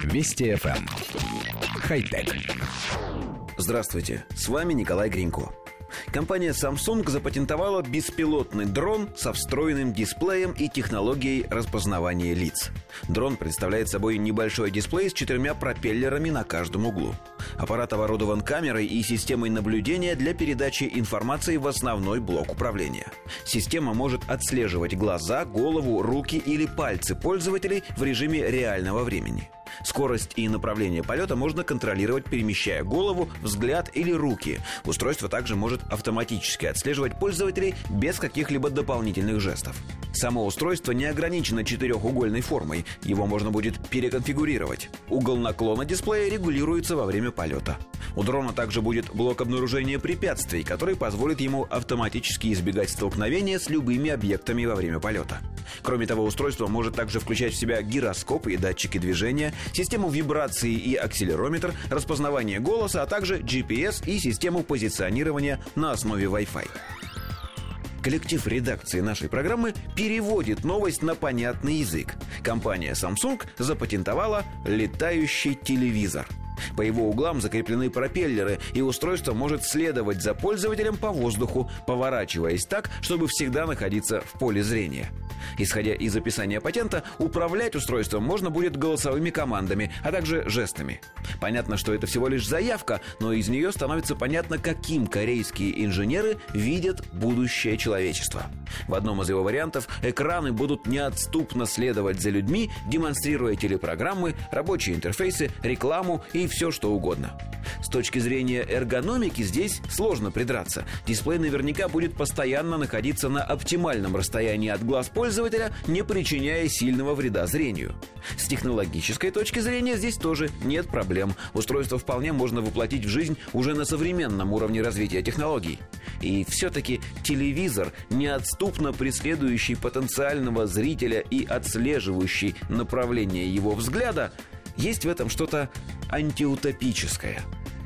Вести FM. Эм. Хай-тек. Здравствуйте, с вами Николай Гринько. Компания Samsung запатентовала беспилотный дрон со встроенным дисплеем и технологией распознавания лиц. Дрон представляет собой небольшой дисплей с четырьмя пропеллерами на каждом углу. Аппарат оборудован камерой и системой наблюдения для передачи информации в основной блок управления. Система может отслеживать глаза, голову, руки или пальцы пользователей в режиме реального времени. Скорость и направление полета можно контролировать, перемещая голову, взгляд или руки. Устройство также может автоматически отслеживать пользователей без каких-либо дополнительных жестов. Само устройство не ограничено четырехугольной формой, его можно будет переконфигурировать. Угол наклона дисплея регулируется во время полета. У дрона также будет блок обнаружения препятствий, который позволит ему автоматически избегать столкновения с любыми объектами во время полета. Кроме того, устройство может также включать в себя гироскоп и датчики движения, систему вибрации и акселерометр, распознавание голоса, а также GPS и систему позиционирования на основе Wi-Fi. Коллектив редакции нашей программы переводит новость на понятный язык. Компания Samsung запатентовала летающий телевизор – по его углам закреплены пропеллеры, и устройство может следовать за пользователем по воздуху, поворачиваясь так, чтобы всегда находиться в поле зрения. Исходя из описания патента, управлять устройством можно будет голосовыми командами, а также жестами. Понятно, что это всего лишь заявка, но из нее становится понятно, каким корейские инженеры видят будущее человечества. В одном из его вариантов экраны будут неотступно следовать за людьми, демонстрируя телепрограммы, рабочие интерфейсы, рекламу и все что угодно. С точки зрения эргономики здесь сложно придраться. Дисплей наверняка будет постоянно находиться на оптимальном расстоянии от глаз пользователя, не причиняя сильного вреда зрению. С технологической точки зрения здесь тоже нет проблем. Устройство вполне можно воплотить в жизнь уже на современном уровне развития технологий. И все-таки телевизор, неотступно преследующий потенциального зрителя и отслеживающий направление его взгляда, есть в этом что-то антиутопическое.